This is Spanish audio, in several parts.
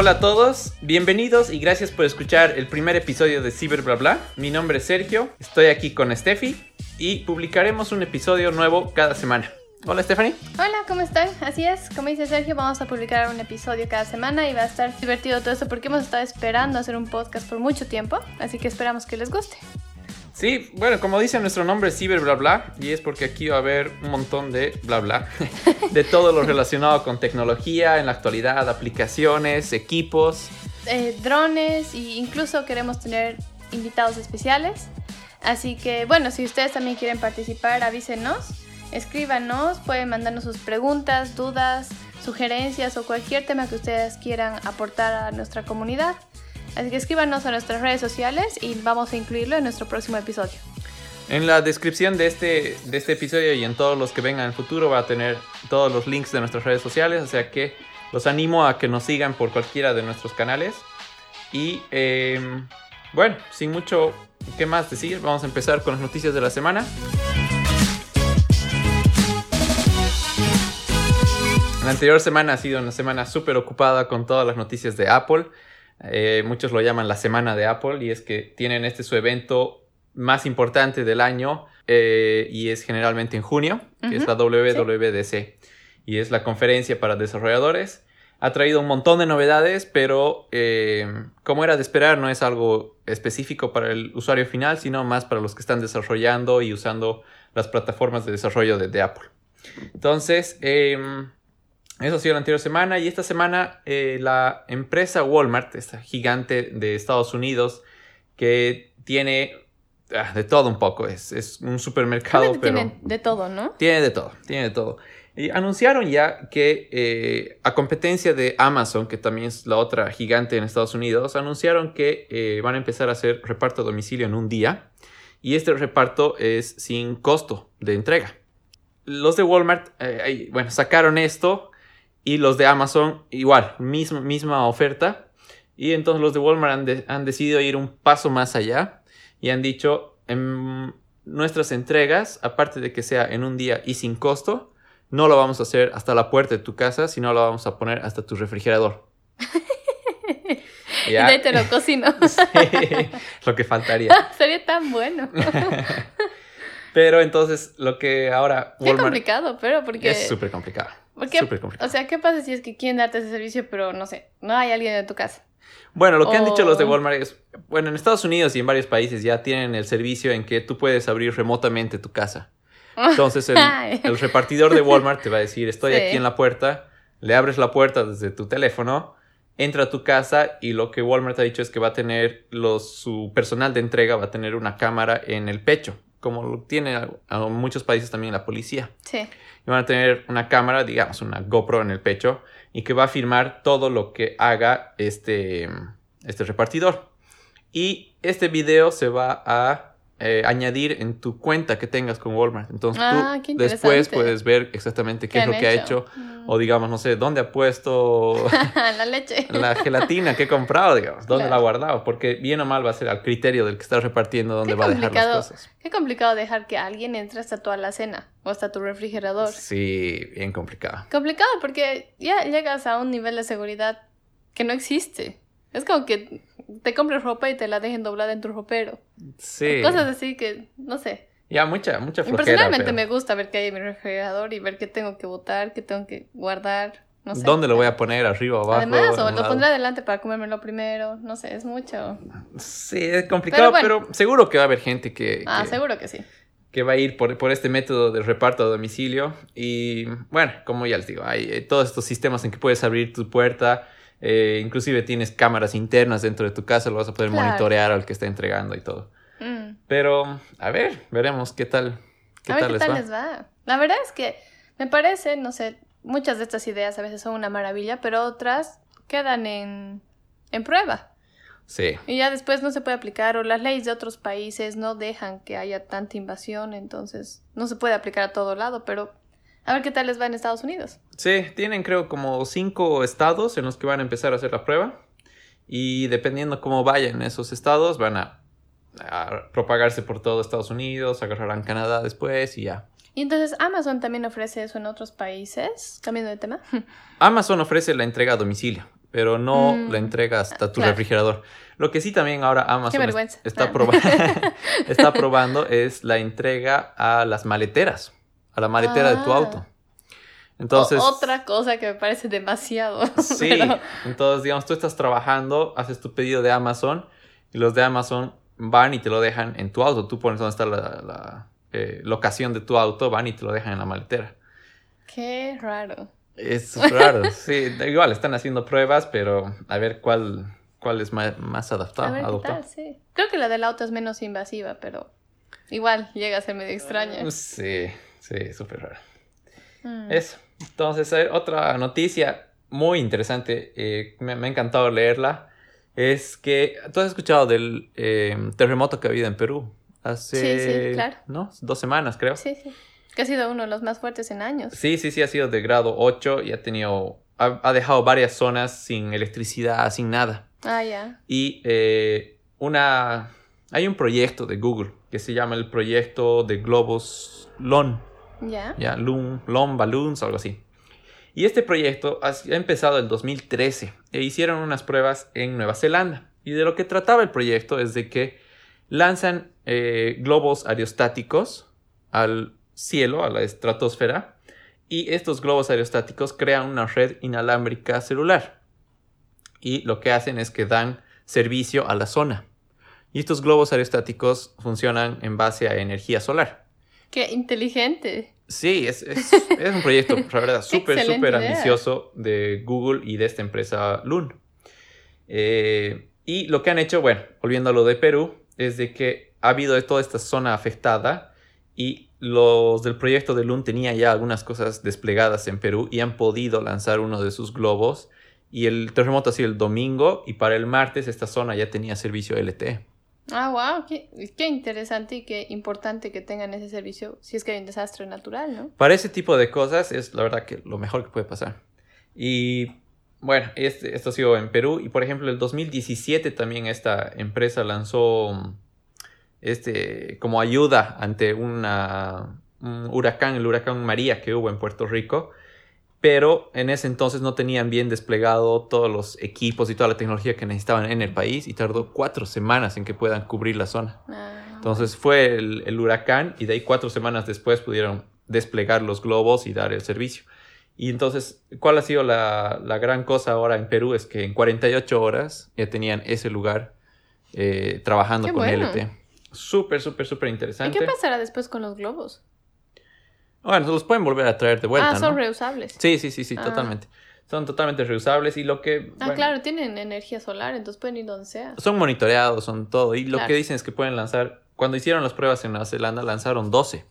Hola a todos, bienvenidos y gracias por escuchar el primer episodio de Ciber Bla Bla. Mi nombre es Sergio, estoy aquí con Steffi y publicaremos un episodio nuevo cada semana. Hola Stephanie. Hola, ¿cómo están? Así es, como dice Sergio, vamos a publicar un episodio cada semana y va a estar divertido todo esto porque hemos estado esperando hacer un podcast por mucho tiempo, así que esperamos que les guste. Sí, bueno, como dice nuestro nombre, Ciber Bla Bla, y es porque aquí va a haber un montón de bla bla, de todo lo relacionado con tecnología en la actualidad, aplicaciones, equipos. Eh, drones e incluso queremos tener invitados especiales. Así que bueno, si ustedes también quieren participar, avísenos, escríbanos, pueden mandarnos sus preguntas, dudas, sugerencias o cualquier tema que ustedes quieran aportar a nuestra comunidad. Así que escríbanos a nuestras redes sociales y vamos a incluirlo en nuestro próximo episodio. En la descripción de este, de este episodio y en todos los que vengan en el futuro va a tener todos los links de nuestras redes sociales, o sea que los animo a que nos sigan por cualquiera de nuestros canales. Y em, bueno, sin mucho que más decir, vamos a empezar con las noticias de la semana. La anterior semana ha sido una semana súper ocupada con todas las noticias de Apple. Eh, muchos lo llaman la semana de Apple y es que tienen este su evento más importante del año eh, y es generalmente en junio, que es la WWDC y es la conferencia para desarrolladores. Ha traído un montón de novedades, pero eh, como era de esperar, no es algo específico para el usuario final, sino más para los que están desarrollando y usando las plataformas de desarrollo de, Apple. Entonces, em, eso ha sido la anterior semana y esta semana eh, la empresa Walmart, esta gigante de Estados Unidos, que tiene ah, de todo un poco, es, es un supermercado, pero... Tiene de todo, ¿no? Tiene de todo, tiene de todo. Y anunciaron ya que eh, a competencia de Amazon, que también es la otra gigante en Estados Unidos, anunciaron que eh, van a empezar a hacer reparto a domicilio en un día y este reparto es sin costo de entrega. Los de Walmart, bueno, sacaron esto y los de Amazon, igual, misma, misma oferta. Y entonces los de Walmart han, decidido ir un paso más allá y han dicho, en nuestras entregas, aparte de que sea en un día y sin costo, no lo vamos a hacer hasta la puerta de tu casa, sino lo vamos a poner hasta tu refrigerador. y ahí te lo cocino. sí, lo que faltaría. Sería tan bueno. pero entonces lo que ahora... Walmart... Qué complicado, pero porque... Es súper complicado. O sea, ¿qué pasa si es que quieren darte ese servicio, pero no sé, no hay alguien en tu casa? Bueno, lo que han dicho los de Walmart es, bueno, en Estados Unidos y en varios países ya tienen el servicio en que tú puedes abrir remotamente tu casa. Entonces el, repartidor de Walmart te va a decir, estoy aquí en la puerta, le abres la puerta desde tu teléfono, entra a tu casa y lo que Walmart ha dicho es que va a tener los, su personal de entrega, va a tener una cámara en el pecho, como lo tiene en muchos países también la policía. Sí y van a tener una cámara, digamos, una GoPro en el pecho y que va a filmar todo lo que haga este, este repartidor. Y este video se va a eh, añadir en tu cuenta que tengas con Walmart. Entonces ah, tú después puedes ver exactamente qué, es lo que ha hecho. Mm. O digamos, no sé, dónde ha puesto la leche. La gelatina que he comprado, digamos, dónde la ha guardado. Porque bien o mal va a ser al criterio del que está repartiendo dónde va a dejar las cosas. Qué complicado dejar que alguien entre hasta tu alacena o hasta tu refrigerador. Sí, bien complicado. Complicado porque ya llegas a un nivel de seguridad que no existe. Es como que te compres ropa y te la dejen doblada en tu ropero. Sí. Cosas así que, no sé. Ya, mucha, mucha flojera. Personalmente me gusta ver qué hay en mi refrigerador y ver qué tengo que botar, qué tengo que guardar. No sé. ¿Dónde lo voy a poner? ¿Arriba o abajo? Además, o lo pondré adelante para comérmelo primero. No sé, es mucho. Sí, es complicado, pero, seguro que va a haber gente que. Ah, seguro que sí. Que va a ir por, por, este método de reparto a domicilio. Y bueno, como ya les digo, hay todos estos sistemas en que puedes abrir tu puerta eh, inclusive tienes cámaras internas dentro de tu casa, lo vas a poder monitorear al que está entregando y todo. Mm. Pero, a ver, veremos qué tal. Qué tal, les, va? La verdad es que me parece, no sé, muchas de estas ideas a veces son una maravilla, pero otras quedan en, en prueba. Sí. Y ya después no se puede aplicar, o las leyes de otros países no dejan que haya tanta invasión, entonces no se puede aplicar a todo lado, pero a ver qué tal les va en Estados Unidos. Sí, tienen creo como cinco estados en los que van a empezar a hacer la prueba. Y dependiendo cómo vayan esos estados, van a, propagarse por todo Estados Unidos, agarrarán Canadá después y ya. Y entonces Amazon también ofrece eso en otros países, cambiando de tema. Amazon ofrece la entrega a domicilio, pero no Mm, la entrega hasta tu claro. refrigerador. Lo que sí también ahora Amazon es- está, Ah. proba- está probando es la entrega a las maleteras, a la maletera de tu Ah. auto. Entonces, O- otra cosa que me parece demasiado. sí, pero- entonces digamos, tú estás trabajando, haces tu pedido de Amazon y los de Amazon van y te lo dejan en tu auto. Tú pones dónde está la, la, eh, locación de tu auto, van y te lo dejan en la maletera. Qué raro. Es raro, sí. Igual están haciendo pruebas, pero a ver cuál, cuál es más, más adaptado. A ver qué adoptado. tal, sí. Creo que la del auto es menos invasiva, pero igual llega a ser medio extraña. Sí, sí, súper raro. Mm. Eso. Entonces, ver, otra noticia muy interesante, eh, me, me ha encantado leerla, es que tú has escuchado del eh, terremoto que ha habido en Perú hace, Sí, sí, claro. ¿no? Dos semanas, creo. Sí, sí. Que ha sido uno de los más fuertes en años. Sí, sí, sí, ha sido de grado 8 y ha tenido, ha, ha dejado varias zonas sin electricidad, sin nada. Ah, ya. Y eh, una, hay un proyecto de Google que se llama el proyecto de globos LON. Ya. ya, Loom, algo así. Y este proyecto ha empezado en 2013 e hicieron unas pruebas en Nueva Zelanda. Y de lo que trataba el proyecto es de que lanzan eh, globos aerostáticos al cielo, a la estratosfera, y estos globos aerostáticos crean una red inalámbrica celular. Y lo que hacen es que dan servicio a la zona. Y estos globos aerostáticos funcionan en base a energía solar. Qué inteligente. Sí, es, es, es un proyecto, la verdad, súper, súper ambicioso de Google y de esta empresa Loon. Eh, y lo que han hecho, bueno, volviendo a lo de Perú, es de que ha habido toda esta zona afectada y los del proyecto de Loon tenían ya algunas cosas desplegadas en Perú y han podido lanzar uno de sus globos. Y el terremoto ha sido el domingo y para el martes esta zona ya tenía servicio LTE. Ah, wow. Qué, interesante y qué importante que tengan ese servicio si es que hay un desastre natural, ¿no? Para ese tipo de cosas es la verdad que lo mejor que puede pasar. Y bueno, este, esto ha sido en Perú. Y por ejemplo, el 2017 también esta empresa lanzó este, como ayuda ante un huracán, el huracán María que hubo en Puerto Rico. Pero en ese entonces no tenían bien desplegado todos los equipos y toda la tecnología que necesitaban en el país y tardó cuatro semanas en que puedan cubrir la zona. Ah, Entonces fue el, el huracán y de ahí cuatro semanas después pudieron desplegar los globos y dar el servicio. Y entonces, ¿cuál ha sido la, la gran cosa ahora en Perú? Es que en 48 horas ya tenían ese lugar eh, trabajando Qué con bueno. LT. Súper, súper, súper ¿Y interesante. qué pasará después con los globos? Bueno, los pueden volver a traer de vuelta, ah, son ¿no? reusables. Sí, sí, sí, sí, Ah. totalmente. Son totalmente reusables y lo que... Ah, bueno, claro, tienen energía solar, entonces pueden ir donde sea. Son monitoreados, son todo. Y lo Claro. que dicen es que pueden lanzar, cuando hicieron las pruebas en Nueva Zelanda, lanzaron 12.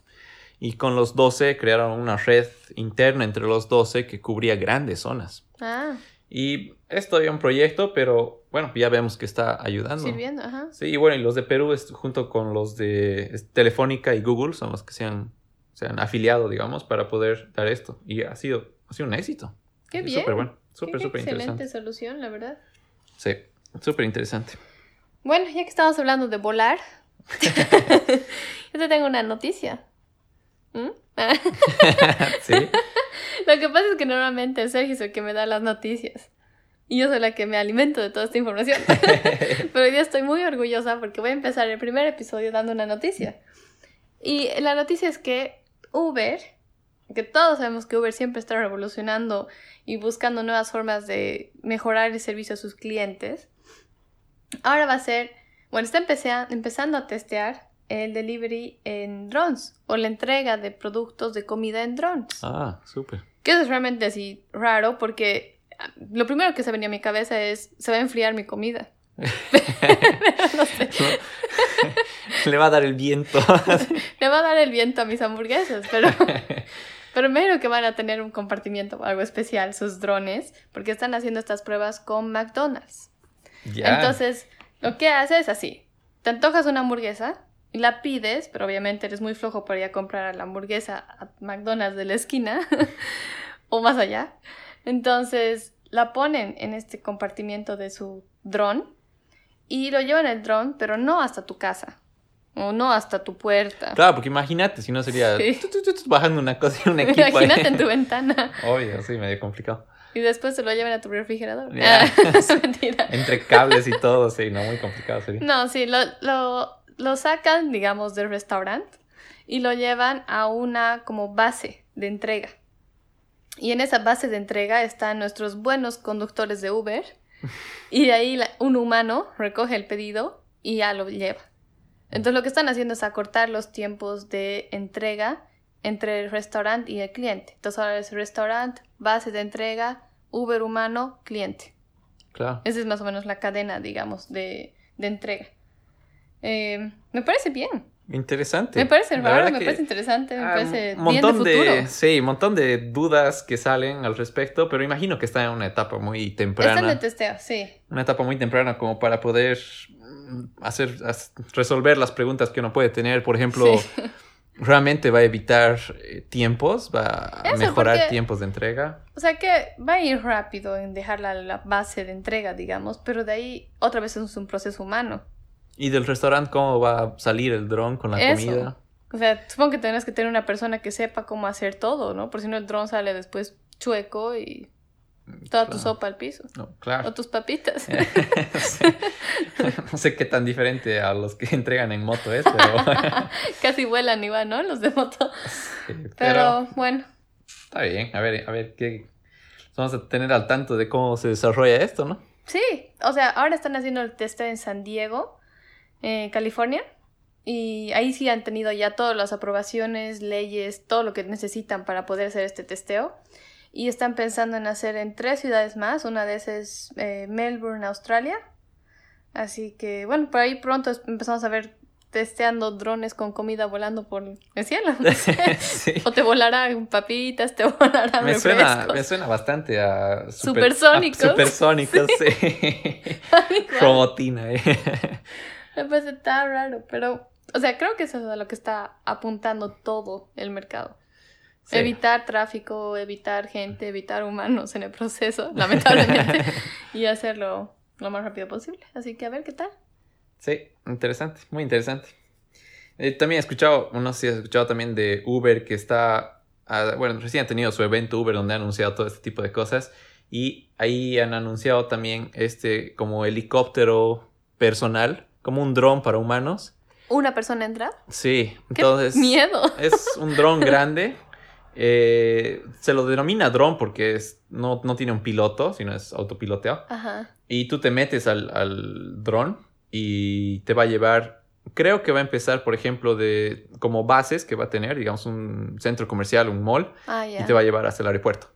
Y con los 12 crearon una red interna entre los 12 que cubría grandes zonas. Ah, Y es todavía un proyecto, pero bueno, ya vemos que está ayudando. sirviendo, ajá. Sí, y bueno, y los de Perú, es- junto con los de Telefónica y Google, son los que se han, se han afiliado, digamos, para poder dar esto. Y ha sido, ha sido un éxito. Qué bien. Súper bueno, súper, súper excelente interesante. solución, la verdad. Sí, súper interesante. Bueno, ya que estamos hablando de volar, yo te tengo una noticia. ¿Mm? Sí. Lo que pasa es que normalmente Sergio es el que me da las noticias. Y yo soy la que me alimento de toda esta información. Pero hoy día estoy muy orgullosa porque voy a empezar el primer episodio dando una noticia. Y la noticia es que Uber, que todos sabemos que Uber siempre está revolucionando y buscando nuevas formas de mejorar el servicio a sus clientes, ahora va a ser, bueno, está empezando a testear el delivery en drones o la entrega de productos de comida en drones. Ah, súper. Que eso es realmente así raro porque ah, lo primero que se venía a mi cabeza es, se va a enfriar mi comida. no sé, Le va a dar el viento. le va a dar el viento a mis hamburguesas, pero, pero imagino que van a tener un compartimiento o algo especial sus drones porque están haciendo estas pruebas con McDonald's. Entonces, lo que hace es así, te antojas una hamburguesa y la pides, pero obviamente eres muy flojo para ir a comprar la hamburguesa a McDonald's de la esquina o más allá. Entonces, la ponen en este compartimiento de su dron y lo llevan el dron, pero no hasta tu casa o no hasta tu puerta. Claro, porque imagínate, si no sería Sí. tu, tu, bajando una cosa en un equipo. ahí. Imagínate en tu ventana. Obvio, sí, medio complicado. Y después se lo llevan a tu refrigerador. Ah, mentira. Entre cables y todo, sí, no, muy complicado sería. No, sí, lo, lo, lo sacan, digamos, del restaurante y lo llevan a una como base de entrega. Y en esa base de entrega están nuestros buenos conductores de Uber. Y de ahí la- un humano recoge el pedido y ya lo lleva. Entonces lo que están haciendo es acortar los tiempos de entrega entre el restaurante y el cliente. Entonces ahora es restaurante, base de entrega, Uber humano, cliente. Claro. Esa es más o menos la cadena, digamos, de, de entrega. Eh, me parece bien. Interesante. Me parece La raro, me parece interesante, me parece un bien de montón futuro. de, sí, un montón de dudas que salen al respecto, pero imagino que está en una etapa muy temprana. de testeo, sí. una etapa muy temprana como para poder hacer resolver las preguntas que uno puede tener. Por ejemplo, Sí. realmente va a evitar eh, tiempos, va a mejorar porque- tiempos de entrega. O sea que va a ir rápido en dejar la, la base de entrega, digamos, pero de ahí otra vez es un proceso humano. Y del restaurante, ¿cómo va a salir el dron con la Eso. comida? O sea, supongo que tendrás que tener una persona que sepa cómo hacer todo, ¿no? Por si no el dron sale después chueco y toda tu Claro. sopa al piso. No, O claro. tus papitas. Sí. No sé qué tan diferente a los que entregan en moto es, pero, Casi vuelan igual, ¿no? Los de moto. pero Pero bueno, está bien. A ver, a ver qué vamos a tener al tanto de cómo se desarrolla esto, ¿no? Sí, o sea, ahora están haciendo el testeo en San Diego, eh, California, y ahí sí han tenido ya todas las aprobaciones, leyes, todo lo que necesitan para poder hacer este testeo. Y están pensando en hacer en tres ciudades más, una de esas es eh, Melbourne, Australia. Así que, bueno, por ahí pronto empezamos a ver testeando drones con comida volando por el cielo. no sé. sí. O te volarán papitas, te volarán Me suena, me suena bastante a Supersónicos. a supersónicos, sí. Igual. Robotina, eh. Me parece tan raro, pero, o sea, creo que eso es a lo que está apuntando todo el mercado. Sí. Evitar tráfico, evitar gente, evitar humanos en el proceso, lamentablemente, y hacerlo lo más rápido posible. Así que a ver qué tal. Sí, interesante, muy interesante. Eh, también he escuchado, no sé si has escuchado también de Uber que está, ah, bueno, recién ha tenido su evento Uber donde ha anunciado todo este tipo de cosas y ahí han anunciado también este como helicóptero personal, como un dron para humanos. ¿Una persona entra? Sí, ¡Qué entonces miedo! es un dron grande. Eh, se lo denomina dron porque es, no, no tiene un piloto, sino es autopiloteado. Ajá. Y tú te metes al, al dron y te va a llevar, creo que va a empezar, por ejemplo, de como bases que va a tener, digamos, un centro comercial, un mall, Ah, y te va a llevar hasta el aeropuerto.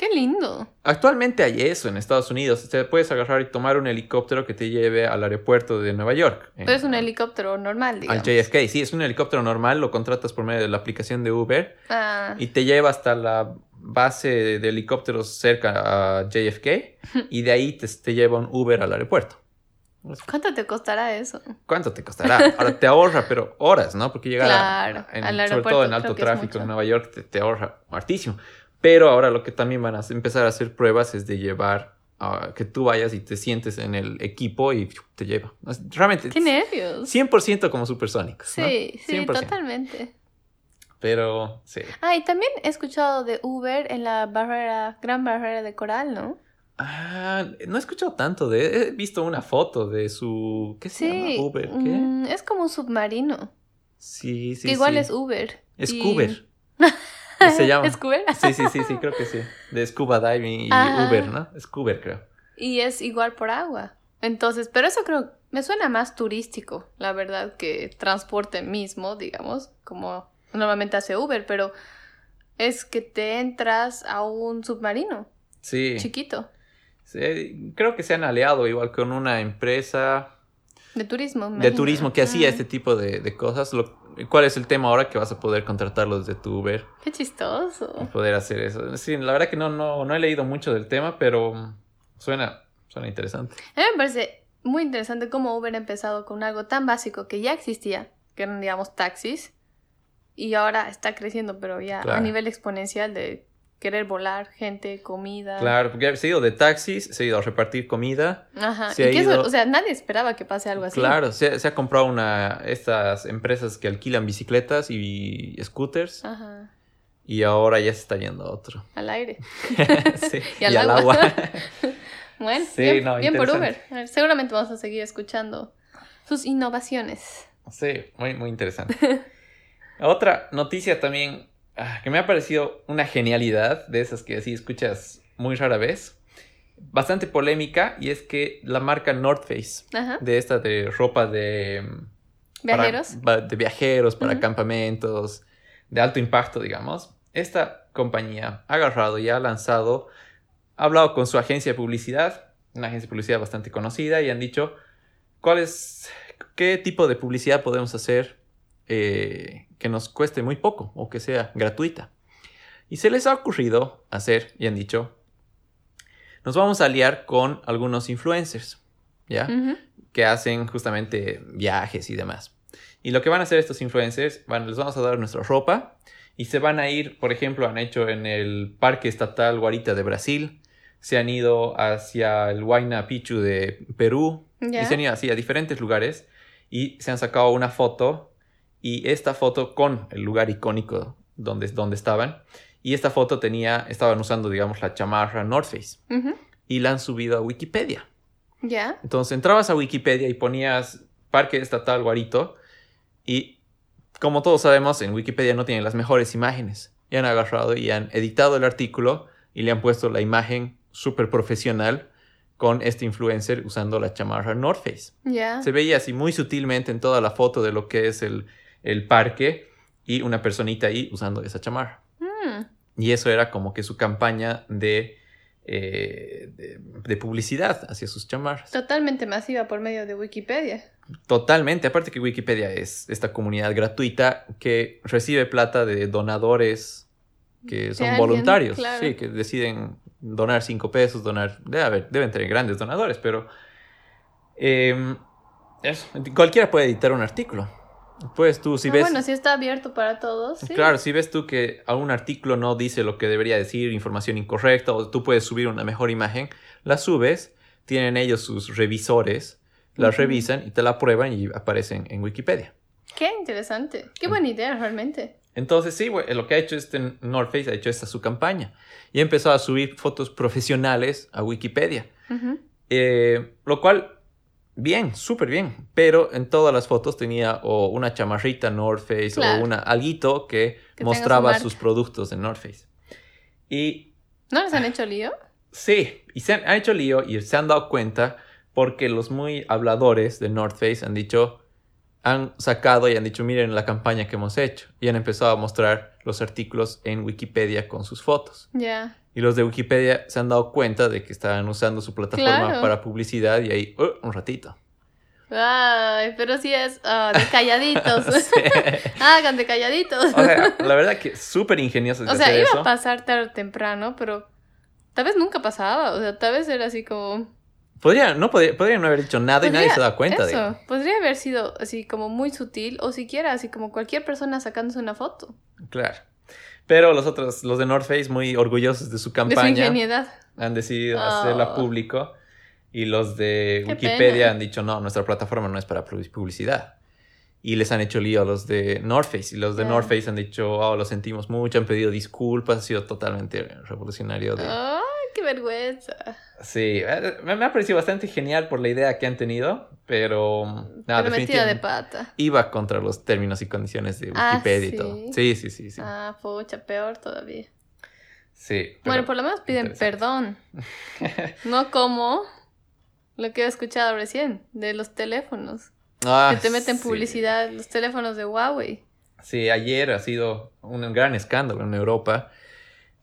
¡Qué lindo! Actualmente hay eso en Estados Unidos. Te puedes agarrar y tomar un helicóptero que te lleve al aeropuerto de Nueva York. Pero es un helicóptero normal, Al digamos. JFK, sí, es un helicóptero normal, lo contratas por medio de la aplicación de Uber Ah, y te lleva hasta la base de helicópteros cerca a JFK y de ahí te, te lleva un Uber al aeropuerto. ¿Cuánto te costará eso? ¿Cuánto te costará? Ahora te ahorra, pero horas, ¿no? Porque llegar a- en- al sobre aeropuerto todo en alto tráfico en Nueva York te, te ahorra hartísimo. Pero ahora lo que también van a empezar a hacer pruebas es de llevar a que tú vayas y te sientes en el equipo y te lleva. Realmente ¡Qué nervios! 100% como supersónicos. ¿no? Sí, sí, 100%. totalmente. Pero sí. Ah, y también he escuchado de Uber en la barrera, gran barrera de coral, ¿no? Ah, no he escuchado tanto de. He visto una foto de su. ¿Qué se Sí. llama? Uber. ¿Qué? mm, es como un submarino. Sí, sí. que igual sí. es Uber. Es y- Cuber. Se llama. ¿Es Cuber? Sí, sí, sí, sí, creo que sí. De scuba diving y Ajá. Uber, ¿no? Scuber, creo. Y es igual por agua. Entonces, pero eso creo, me suena más turístico, la verdad, que transporte mismo, digamos, como normalmente hace Uber, pero es que te entras a un submarino Sí. chiquito Sí, Creo que se han aliado igual con una empresa de turismo. de turismo que hacía Ah, este tipo de, de cosas. Lo- ¿Cuál es el tema ahora? Que vas a poder contratarlos de tu Uber Qué y chistoso. poder hacer eso. Sí, la verdad que no, no, no he leído mucho del tema, pero suena, suena interesante. A mí me parece muy interesante cómo Uber ha empezado con algo tan básico que ya existía, que eran, digamos, taxis, y ahora está creciendo, pero ya a Claro. nivel exponencial de querer volar gente, comida. Claro, porque se ha ido de taxis, se ha ido a repartir comida. Ajá. Se y ha que eso, ido- o sea, nadie esperaba que pase algo así. Claro, se, se ha comprado una estas empresas que alquilan bicicletas y scooters. Ajá. y ahora ya se está yendo a otro. Al aire. Sí, Y al al agua. agua. Bueno, Sí, bien, no, bien por Uber. interesante. A ver, Seguramente vamos a seguir escuchando sus innovaciones. Sí, muy, muy interesante. Otra noticia también ah, que me ha parecido una genialidad, de esas que así escuchas muy rara vez, bastante polémica, y es que la marca North Face, Ajá. de esta de ropa de... mm, para- Viajeros. va- de viajeros, para campamentos, de alto impacto, digamos. Esta compañía ha agarrado y ha lanzado, ha hablado con su agencia de publicidad, una agencia de publicidad bastante conocida, y han dicho cuál es, qué tipo de publicidad podemos hacer eh, que nos cueste muy poco o que sea gratuita. Y se les ha ocurrido hacer, y han dicho, nos vamos a aliar con algunos influencers, ¿ya? Que hacen justamente viajes y demás. Y lo que van a hacer estos influencers, van, les vamos a dar nuestra ropa y se van a ir, por ejemplo, han hecho en el Parque Estatal Guarita de Brasil, se han ido hacia el Huayna Picchu de Perú y se han ido así a diferentes lugares y se han sacado una foto y esta foto con el lugar icónico donde, donde estaban y esta foto tenía, estaban usando, digamos, la chamarra North Face y la han subido a Wikipedia. Ya. Entonces entrabas a Wikipedia y ponías Parque Estatal Guarito y como todos sabemos en Wikipedia no tienen las mejores imágenes. Y han agarrado y han editado el artículo y le han puesto la imagen súper profesional con este influencer usando la chamarra North Face. Ya. Se veía así muy sutilmente en toda la foto de lo que es el, el parque y una personita ahí usando esa chamarra. Mm. Y eso era como que su campaña de, eh, de, de publicidad hacia sus chamarras. Totalmente masiva por medio de Wikipedia. Totalmente, aparte que Wikipedia es esta comunidad gratuita que recibe plata de donadores que son alguien, voluntarios, claro. sí, que deciden donar cinco pesos, donar, debe haber- deben tener grandes donadores, pero eh, eso, cualquiera puede editar un artículo. Pues tú, si Ah, ves, Bueno, si está abierto para todos. Sí. claro, si ves tú que algún artículo no dice lo que debería decir, información incorrecta, o tú puedes subir una mejor imagen, la subes, tienen ellos sus revisores, la revisan y te la prueban y aparecen en Wikipedia. Qué interesante. Qué buena idea, realmente. Entonces, sí, lo que ha hecho este North Face, ha hecho esta su campaña. Y empezó a subir fotos profesionales a Wikipedia. Eh, lo cual, bien, súper bien. Pero en todas las fotos tenía o una chamarrita North Face Claro. o una alguito que, Que tenga su mostraba sus productos de North Face. Y ¿No les han hecho lío? sí, y se han, han hecho lío y se han dado cuenta porque los muy habladores de North Face han dicho, han sacado y han dicho, miren la campaña que hemos hecho. Y han empezado a mostrar los artículos en Wikipedia con sus fotos. Ya. Y los de Wikipedia se han dado cuenta de que estaban usando su plataforma Claro. para publicidad y ahí, "Oh, un ratito. Ay, pero sí es ah, de calladitos. Hagan de calladitos. O sea, la verdad que súper ingeniosos de O sea, iba eso. a pasar tarde o temprano, pero tal vez nunca pasaba. O sea, tal vez era así como. Podría, no podría, podrían no haber dicho nada y nadie Podría- se da cuenta de Eso, podría haber sido así como muy sutil, o siquiera así como cualquier persona sacándose una foto Claro. Pero los otros, los de North Face, muy orgullosos de su de su campaña, ingeniedad. han decidido Oh. hacerla público. Y los de Qué Wikipedia pena. han dicho, no, nuestra plataforma no es para pu- publicidad. Y les han hecho lío a los de North Face. Y los de Ya. North Face han dicho, oh, lo sentimos mucho, han pedido disculpas, ha sido totalmente revolucionario. De... Qué vergüenza. Sí, eh, me, me ha parecido bastante genial por la idea que han tenido, pero nada, pero metida de pata. iba contra los términos y condiciones de Ah, Wikipedia y ¿sí? todo. Sí, sí, sí, sí. Ah, pucha, peor todavía. sí Bueno, por lo menos piden perdón. No como lo que he escuchado recién de los teléfonos. Ah, que te meten sí. publicidad, los teléfonos de Huawei. Sí, ayer ha sido un gran escándalo en Europa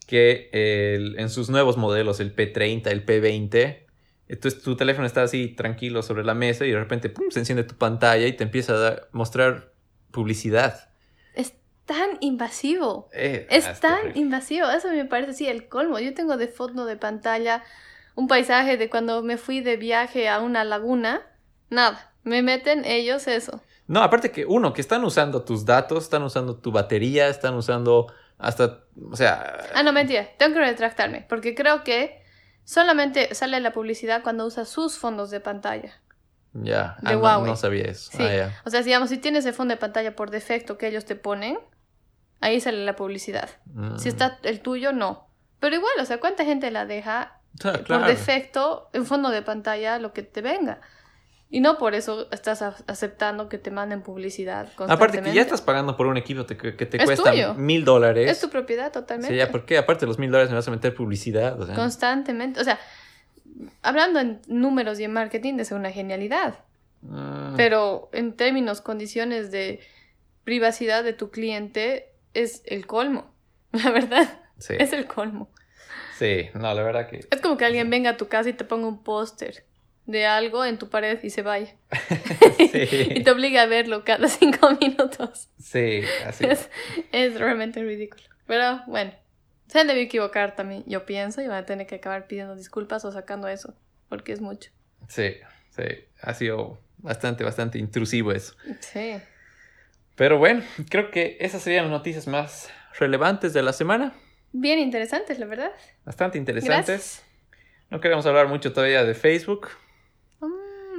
que el- en sus nuevos modelos, el P30, el P20, entonces tu teléfono está así tranquilo sobre la mesa y de repente pum, se enciende tu pantalla y te empieza a dar- mostrar publicidad. Es tan invasivo. Eh, Es tan terrible. invasivo. Eso me parece así el colmo. Yo tengo de fondo de pantalla un paisaje de cuando me fui de viaje a una laguna. Nada. Me meten ellos eso. No, aparte que uno, que están usando tus datos, están usando tu batería, están usando hasta, o sea, Ah, no, mentira. Tengo que retractarme. Porque creo que solamente sale la publicidad cuando usa sus fondos de pantalla. ya, de ah, no- Huawei. no, sabía eso. Sí. Ah. O sea, digamos, si tienes el fondo de pantalla por defecto que ellos te ponen, ahí sale la publicidad. Mm. Si está el tuyo, no. Pero igual, o sea, ¿cuánta gente la deja sea, por defecto en fondo de pantalla lo que te venga? Y no por eso estás aceptando que te manden publicidad constantemente. Aparte que ya estás pagando por un equipo que te Es cuesta mil dólares. Es tu propiedad totalmente. Sí, ya, ¿por qué? Aparte de los mil dólares me vas a meter publicidad. O sea, Constantemente. O sea, hablando en números y en marketing es una genialidad. mm, Pero en términos, condiciones de privacidad de tu cliente, es el colmo. La verdad, sí, es el colmo. sí, no, la verdad que... Es como que alguien venga a tu casa y te ponga un póster de algo en tu pared y se vaya. y te obliga a verlo cada cinco minutos. sí, así. Es, es realmente ridículo. Pero bueno, se han debido equivocar también, yo pienso, y van a tener que acabar pidiendo disculpas o sacando eso, porque es mucho. Sí, sí, ha sido bastante, bastante intrusivo eso. Sí. Pero bueno, creo que esas serían las noticias más relevantes de la semana. Bien interesantes, la verdad. Bastante interesantes. Gracias. No queremos hablar mucho todavía de Facebook.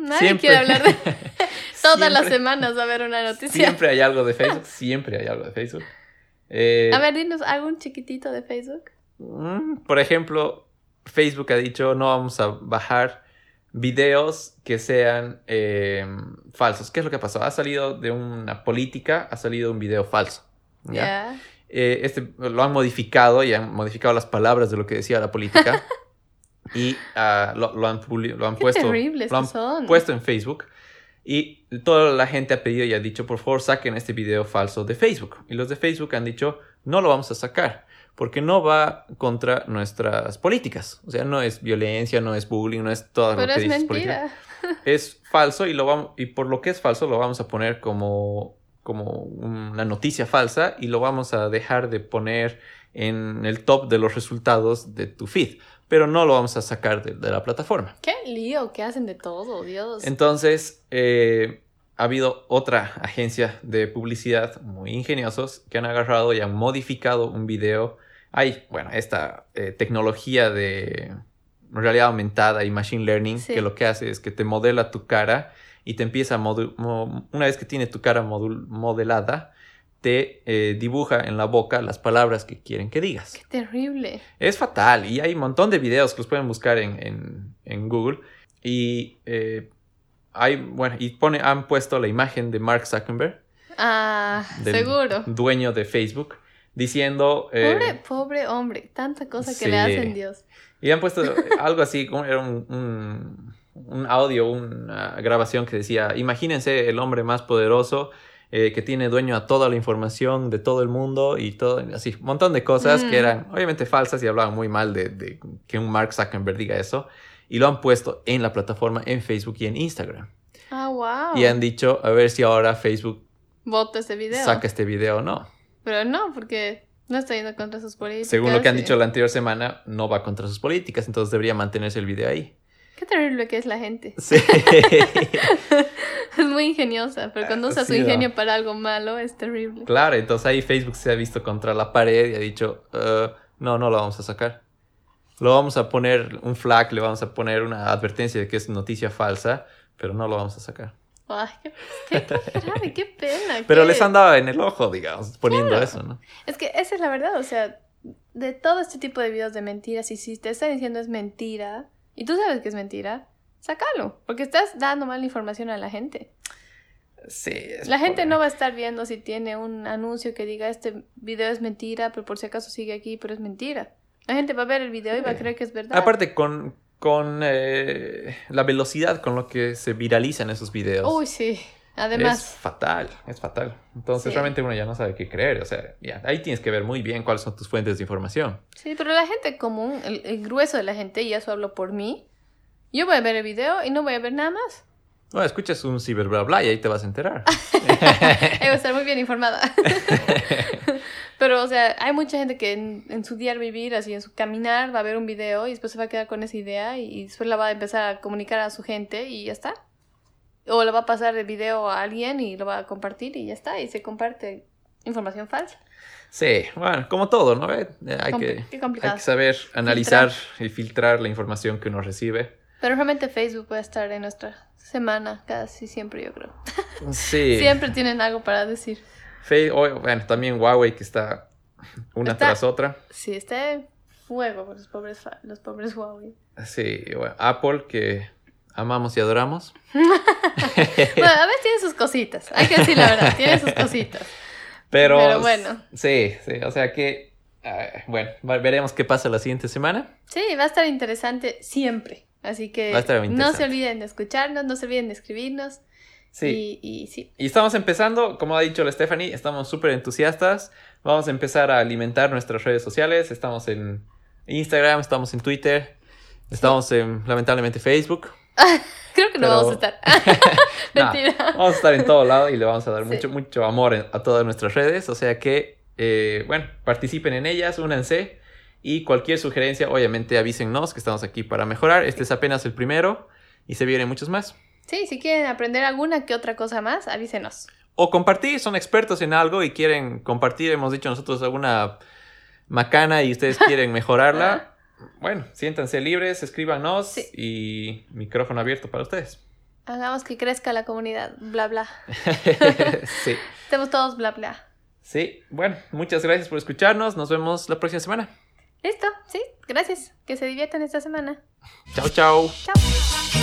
Nadie Siempre. quiere hablar de... Todas las semanas va a haber una noticia. Siempre hay algo de Facebook. Siempre hay algo de Facebook. Eh, A ver, dinos algún chiquitito de Facebook. mm, por ejemplo, Facebook ha dicho no vamos a bajar videos que sean eh, falsos. ¿Qué es lo que pasó? Ha salido de una política, ha salido un video falso. ¿ya? Ya. Eh, este lo han modificado y han modificado las palabras de lo que decía la política y ah, lo, lo han, lo han Qué puesto lo han son. puesto en Facebook y toda la gente ha pedido y ha dicho por favor saquen este video falso de Facebook y los de Facebook han dicho no lo vamos a sacar porque no va contra nuestras políticas o sea no es violencia no es bullying no es todo Pero lo que es dices política mentira. es falso y lo vamos y por lo que es falso lo vamos a poner como como una noticia falsa y lo vamos a dejar de poner en el top de los resultados de tu feed, pero no lo vamos a sacar de, de la plataforma. Qué lío que hacen de todo, Dios. Entonces, eh, ha habido otra agencia de publicidad muy ingeniosos que han agarrado y han modificado un video. Hay, bueno, esta eh, tecnología de realidad aumentada y machine learning Sí. que lo que hace es que te modela tu cara y te empieza a una vez que tiene tu cara modelada, te eh, dibuja en la boca las palabras que quieren que digas. Qué terrible. Es fatal y hay un montón de videos que los pueden buscar en, en- en Google y eh, hay, bueno, y pone, han puesto la imagen de Mark Zuckerberg, Ah, del seguro. dueño de Facebook, diciendo... eh, Pobre, pobre hombre. Tanta cosa que sí. le hacen, Dios. y han puesto algo así, como era un, un- un audio, una grabación que decía, imagínense el hombre más poderoso eh, que tiene dueño a toda la información de todo el mundo y todo, así, un montón de cosas Mm. que eran obviamente falsas y hablaban muy mal de, de que un Mark Zuckerberg diga eso. Y lo han puesto en la plataforma, en Facebook y en Instagram. Ah, wow. Y han dicho, a ver si ahora Facebook Voto ese video. saca este video o no. Pero no, porque no está yendo contra sus políticas. Según lo que han dicho la anterior semana, no va contra sus políticas, entonces debería mantenerse el video ahí. Qué terrible que es la gente. Sí. Es muy ingeniosa, pero cuando usa su no. ingenio para algo malo es terrible. Claro, entonces ahí Facebook se ha visto contra la pared y ha dicho, "Eh, no, no lo vamos a sacar. Lo vamos a poner un flag, le vamos a poner una advertencia de que es noticia falsa, pero no lo vamos a sacar. Ay, qué, qué, qué grave, qué pena. Pero qué- les han dado en el ojo, digamos, poniendo Claro. eso, ¿no? Es que esa es la verdad, o sea, de todo este tipo de videos de mentiras, y si te están diciendo es mentira, y tú sabes que es mentira, sácalo, porque estás dando mala información a la gente. Sí. es La gente no va a estar viendo si tiene un anuncio que diga este video es mentira, pero por si acaso sigue aquí, pero es mentira. La gente va a ver el video y va a creer que es verdad. Aparte, con, con eh, la velocidad con lo que se viralizan esos videos. Uy, sí. Es Además, fatal, es fatal. Entonces Sí. realmente uno ya no sabe qué creer. O sea, ya, ahí tienes que ver muy bien cuáles son tus fuentes de información. sí, pero la gente común, el, el grueso de la gente, y eso hablo por mí, yo voy a ver el video y no voy a ver nada más. Bueno, escuchas un ciber bla bla y ahí te vas a enterar. Ahí voy a estar muy bien informada. Pero, o sea, hay mucha gente que en, en su día vivir, así en su caminar, va a ver un video y después se va a quedar con esa idea y, y después la va a empezar a comunicar a su gente y ya está. O le va a pasar el video a alguien y lo va a compartir y ya está. Y se comparte información falsa. Sí, bueno, como todo, ¿no? Eh, Hay, que, hay que saber analizar y filtrar la información que uno recibe. Pero realmente Facebook va a estar en nuestra semana casi siempre, yo creo. Sí. Siempre tienen algo para decir. Fe- o- bueno, también Huawei que está una Está- tras otra. Sí, está de fuego por los pobres, los pobres Huawei. Sí, bueno, Apple que amamos y adoramos. Bueno, a veces tiene sus cositas, hay que decir la verdad, tiene sus cositas. Pero, Pero bueno. Sí, sí, o sea que, ah, bueno, veremos qué pasa la siguiente semana. Sí, va a estar interesante siempre. Así que no se olviden de escucharnos, no se olviden de escribirnos. Sí. Y, y sí. Y estamos empezando, como ha dicho la Stephanie, estamos súper entusiastas. Vamos a empezar a alimentar nuestras redes sociales. Estamos en Instagram, estamos en Twitter, estamos en, lamentablemente, Facebook. Creo que no Pero- vamos a estar. Nah, Mentira. vamos a estar en todo lado y le vamos a dar Sí. mucho, mucho amor a todas nuestras redes. O sea que, eh, bueno, participen en ellas, únanse. Y cualquier sugerencia, obviamente avísennos que estamos aquí para mejorar. Este es apenas el primero y se vienen muchos más. Sí, si quieren aprender alguna que otra cosa más, avísenos. O compartir, son expertos en algo y quieren compartir, hemos dicho nosotros alguna macana y ustedes quieren mejorarla. Bueno, siéntanse libres, escríbanos Sí. y micrófono abierto para ustedes. Hagamos que crezca la comunidad. Bla, bla. sí, Estemos todos bla, bla. sí. Bueno, muchas gracias por escucharnos. Nos vemos la próxima semana. Listo, sí, gracias. Que se diviertan esta semana. Chao, chao. Chao.